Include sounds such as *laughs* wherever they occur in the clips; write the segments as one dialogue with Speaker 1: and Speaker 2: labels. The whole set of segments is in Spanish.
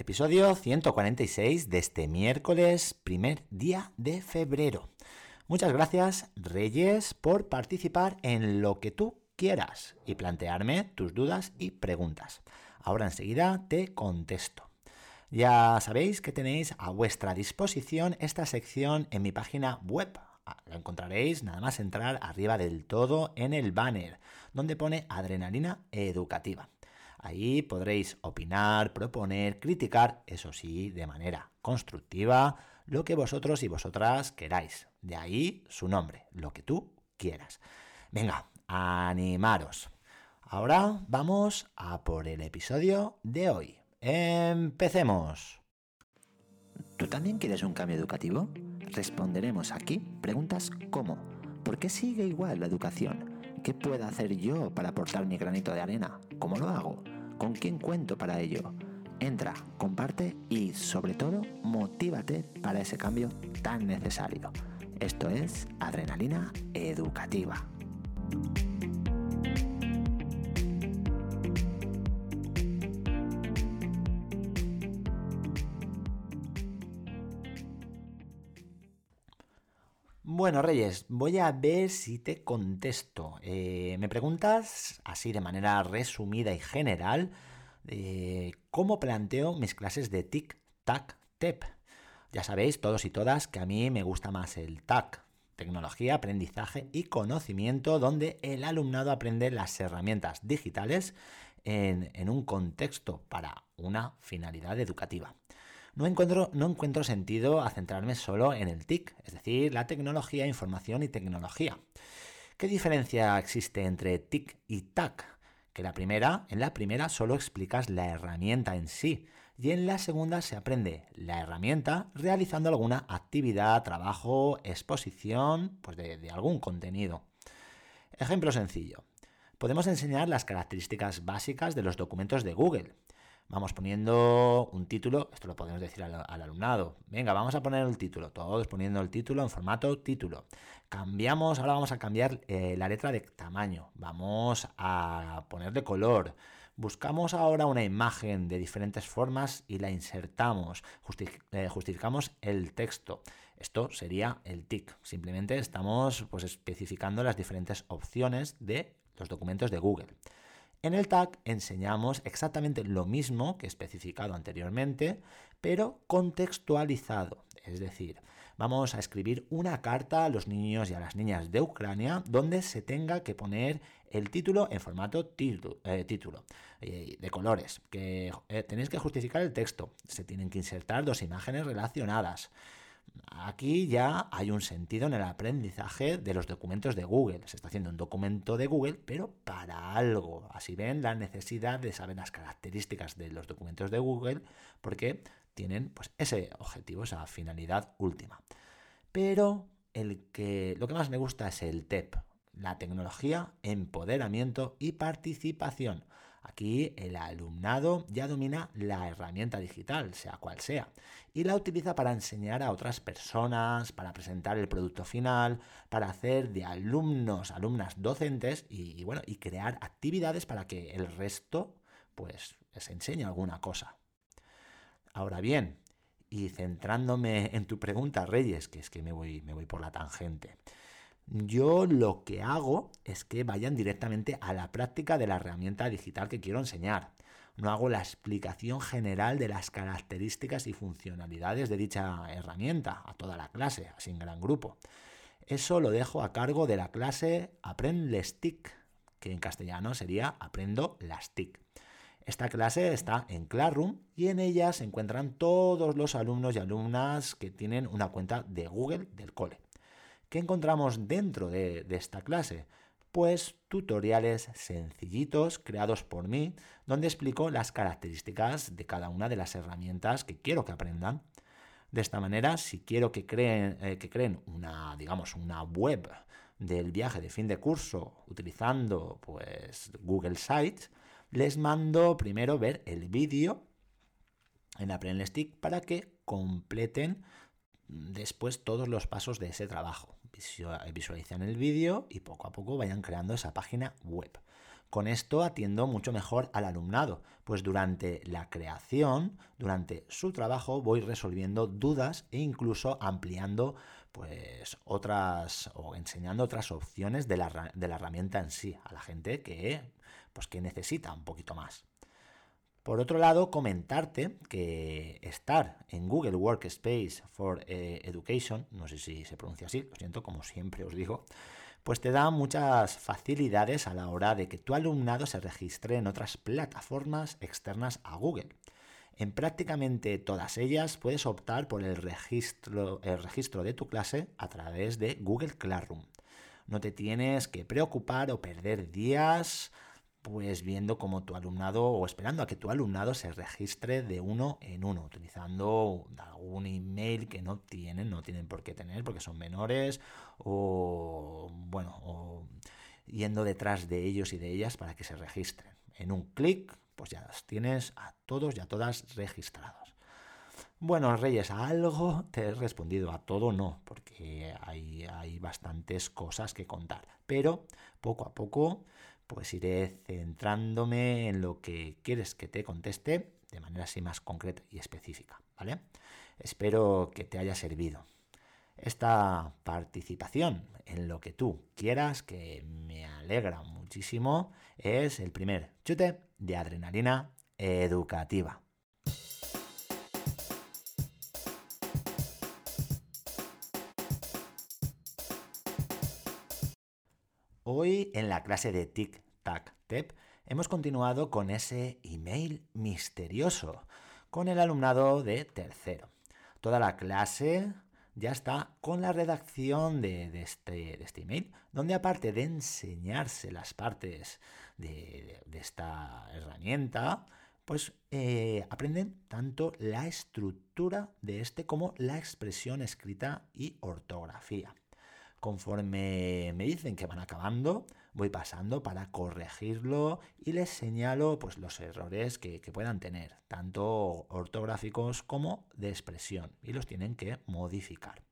Speaker 1: Episodio 146 de este miércoles, primer día de febrero. Muchas gracias, Reyes, por participar en lo que tú quieras y plantearme tus dudas y preguntas. Ahora enseguida te contesto. Ya sabéis que tenéis a vuestra disposición esta sección en mi página web. Ah, la encontraréis nada más entrar arriba del todo en el banner, donde pone Adrenalina Educativa. Ahí podréis opinar, proponer, criticar, eso sí, de manera constructiva, lo que vosotros y vosotras queráis. De ahí su nombre, lo que tú quieras. Venga, animaros. Ahora vamos a por el episodio de hoy. Empecemos.
Speaker 2: ¿Tú también quieres un cambio educativo? Responderemos aquí preguntas como ¿por qué sigue igual la educación? ¿Qué puedo hacer yo para aportar mi granito de arena? ¿Cómo lo hago? ¿Con quién cuento para ello? Entra, comparte y sobre todo motívate para ese cambio tan necesario. Esto es Adrenalina Educativa.
Speaker 1: Bueno, Reyes, voy a ver si te contesto. Eh, me preguntas, así de manera resumida y general, eh, cómo planteo mis clases de TIC, TAC, TEP. Ya sabéis, todos y todas, que a mí me gusta más el TAC, tecnología, aprendizaje y conocimiento, donde el alumnado aprende las herramientas digitales en un contexto para una finalidad educativa no encuentro, no encuentro sentido a centrarme solo en el TIC, es decir, la tecnología, información y tecnología. ¿Qué diferencia existe entre TIC y TAC? Que la primera, en la primera solo explicas la herramienta en sí y en la segunda se aprende la herramienta realizando alguna actividad, trabajo, exposición, pues de, de algún contenido. Ejemplo sencillo. Podemos enseñar las características básicas de los documentos de Google, Vamos poniendo un título, esto lo podemos decir al, alumnado. Venga, vamos a poner el título, todos poniendo el título en formato título. Cambiamos, ahora vamos a cambiar eh, la letra de tamaño, vamos a ponerle color. Buscamos ahora una imagen de diferentes formas y la insertamos, eh, justificamos el texto. Esto sería el TIC. Simplemente estamos pues, especificando las diferentes opciones de los documentos de Google. En el tag enseñamos exactamente lo mismo que especificado anteriormente, pero contextualizado. Es decir, vamos a escribir una carta a los niños y a las niñas de Ucrania donde se tenga que poner el título en formato título, eh, eh, de colores, que eh, tenéis que justificar el texto, se tienen que insertar dos imágenes relacionadas. Aquí ya hay un sentido en el aprendizaje de los documentos de Google. Se está haciendo un documento de Google, pero para algo. Así ven la necesidad de saber las características de los documentos de Google, porque tienen pues, ese objetivo, esa finalidad última. Pero el que, lo que más me gusta es el TEP, la tecnología, empoderamiento y participación. Aquí el alumnado ya domina la herramienta digital, sea cual sea, y la utiliza para enseñar a otras personas, para presentar el producto final, para hacer de alumnos, alumnas docentes y, bueno, y crear actividades para que el resto pues les enseñe alguna cosa. Ahora bien, y centrándome en tu pregunta, Reyes, que es que me voy, me voy por la tangente. Yo lo que hago es que vayan directamente a la práctica de la herramienta digital que quiero enseñar. No hago la explicación general de las características y funcionalidades de dicha herramienta a toda la clase, así en gran grupo. Eso lo dejo a cargo de la clase Aprend les TIC, que en castellano sería Aprendo las TIC. Esta clase está en Classroom y en ella se encuentran todos los alumnos y alumnas que tienen una cuenta de Google del cole. ¿Qué encontramos dentro de, esta clase? Pues tutoriales sencillitos creados por mí, donde explico las características de cada una de las herramientas que quiero que aprendan. De esta manera, si quiero que creen, eh, que creen una, digamos, una web del viaje de fin de curso utilizando pues, Google Sites, les mando primero ver el vídeo en Stick para que completen después todos los pasos de ese trabajo visualizan el vídeo y poco a poco vayan creando esa página web. Con esto atiendo mucho mejor al alumnado, pues durante la creación, durante su trabajo, voy resolviendo dudas e incluso ampliando pues otras o enseñando otras opciones de la, de la herramienta en sí a la gente que pues que necesita un poquito más. Por otro lado, comentarte que estar en Google Workspace for eh, Education, no sé si se pronuncia así, lo siento, como siempre os digo, pues te da muchas facilidades a la hora de que tu alumnado se registre en otras plataformas externas a Google. En prácticamente todas ellas puedes optar por el registro, el registro de tu clase a través de Google Classroom. No te tienes que preocupar o perder días pues viendo cómo tu alumnado o esperando a que tu alumnado se registre de uno en uno, utilizando algún email que no tienen, no tienen por qué tener porque son menores o bueno, o yendo detrás de ellos y de ellas para que se registren. En un clic, pues ya los tienes a todos y a todas registrados. Bueno, Reyes, a algo te he respondido, a todo no, porque hay, hay bastantes cosas que contar. Pero poco a poco pues iré centrándome en lo que quieres que te conteste de manera así más concreta y específica, ¿vale? Espero que te haya servido. Esta participación en lo que tú quieras, que me alegra muchísimo, es el primer chute de adrenalina educativa. Hoy en la clase de Tic Tac Tep hemos continuado con ese email misterioso con el alumnado de tercero. Toda la clase ya está con la redacción de, este, este, email, donde aparte de enseñarse las partes de, esta herramienta, pues eh, aprenden tanto la estructura de este como la expresión escrita y ortografía. Conforme me dicen que van acabando, voy pasando para corregirlo y les señalo pues, los errores que, puedan tener, tanto ortográficos como de expresión, y los tienen que modificar.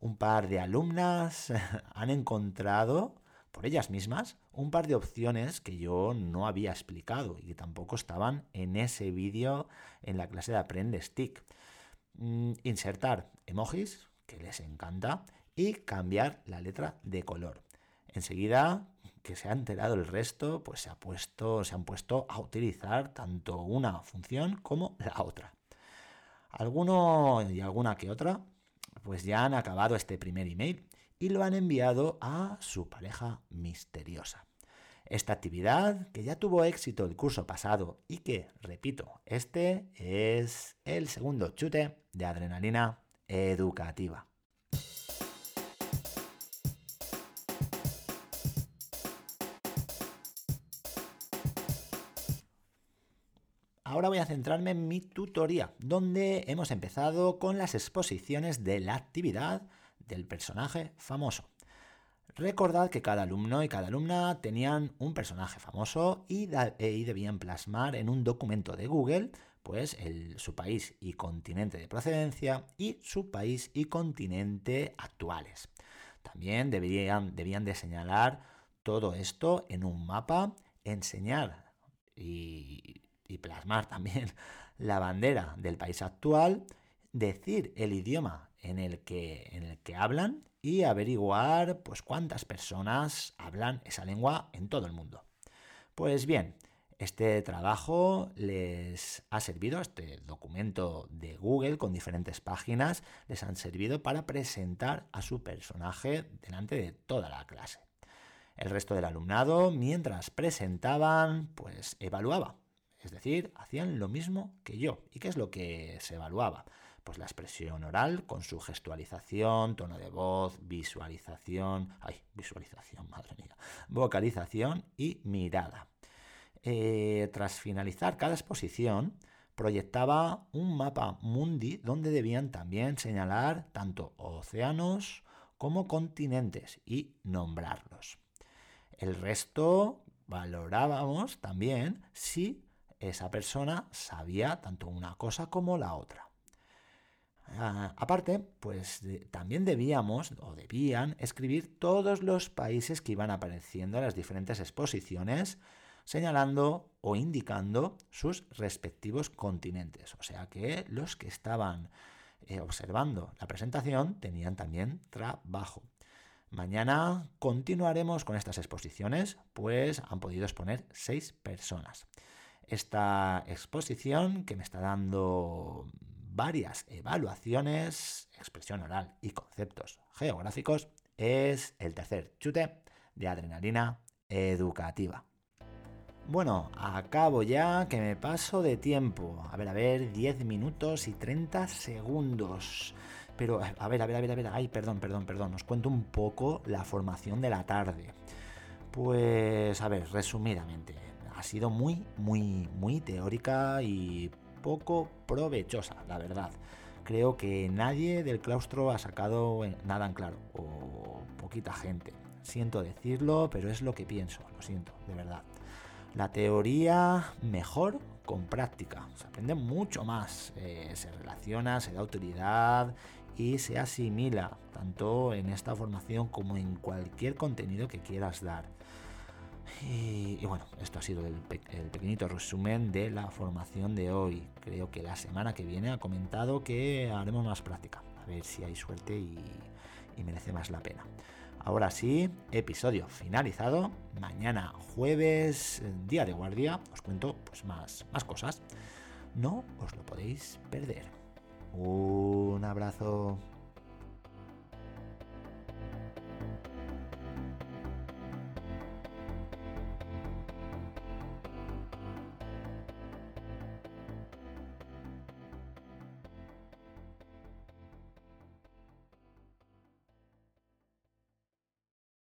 Speaker 1: Un par de alumnas *laughs* han encontrado por ellas mismas un par de opciones que yo no había explicado y que tampoco estaban en ese vídeo en la clase de Aprende Stick. Mm, insertar emojis, que les encanta, y cambiar la letra de color. Enseguida que se ha enterado el resto, pues se, ha puesto, se han puesto a utilizar tanto una función como la otra. Alguno y alguna que otra, pues ya han acabado este primer email y lo han enviado a su pareja misteriosa. Esta actividad, que ya tuvo éxito el curso pasado y que, repito, este es el segundo chute de adrenalina educativa. Ahora voy a centrarme en mi tutoría, donde hemos empezado con las exposiciones de la actividad del personaje famoso. Recordad que cada alumno y cada alumna tenían un personaje famoso y, debían plasmar en un documento de Google pues su país y continente de procedencia y su país y continente actuales. También debían de señalar todo esto en un mapa, enseñar y y plasmar también *laughs* la bandera del país actual, decir el idioma en el que, en el que hablan y averiguar pues cuántas personas hablan esa lengua en todo el mundo. Pues bien, este trabajo les ha servido, este documento de Google con diferentes páginas, les han servido para presentar a su personaje delante de toda la clase. El resto del alumnado, mientras presentaban, pues evaluaba es decir, hacían lo mismo que yo. ¿Y qué es lo que se evaluaba? Pues la expresión oral con su gestualización, tono de voz, visualización, ay, visualización, *laughs* madre mía, vocalización y mirada. Eh, tras finalizar cada exposición, proyectaba un mapa mundi donde debían también señalar tanto océanos como continentes y nombrarlos. El resto valorábamos también si esa persona sabía tanto una cosa como la otra. Ah, aparte, pues también debíamos o debían escribir todos los países que iban apareciendo en las diferentes exposiciones, señalando o indicando sus respectivos continentes. O sea que los que estaban eh, observando la presentación tenían también trabajo. Mañana continuaremos con estas exposiciones, pues han podido exponer seis personas. Esta exposición que me está dando varias evaluaciones, expresión oral y conceptos geográficos, es el tercer chute de adrenalina educativa. Bueno, acabo ya que me paso de tiempo. A ver, a ver, 10 minutos y 30 segundos. Pero, a ver, a ver, a ver, a ver. Ay, perdón, perdón, perdón. Os cuento un poco la formación de la tarde. Pues, a ver, resumidamente. Ha sido muy, muy, muy teórica y poco provechosa, la verdad. Creo que nadie del claustro ha sacado nada en claro, o poquita gente. Siento decirlo, pero es lo que pienso, lo siento, de verdad. La teoría mejor con práctica. Se aprende mucho más. Eh, se relaciona, se da autoridad y se asimila, tanto en esta formación como en cualquier contenido que quieras dar. Y, bueno, esto ha sido el, pequeñito resumen de la formación de hoy. Creo que la semana que viene ha comentado que haremos más práctica. A ver si hay suerte y merece más la pena. Ahora sí, episodio finalizado. Mañana jueves, día de guardia, os cuento pues más, más cosas. No os lo podéis perder. Un abrazo.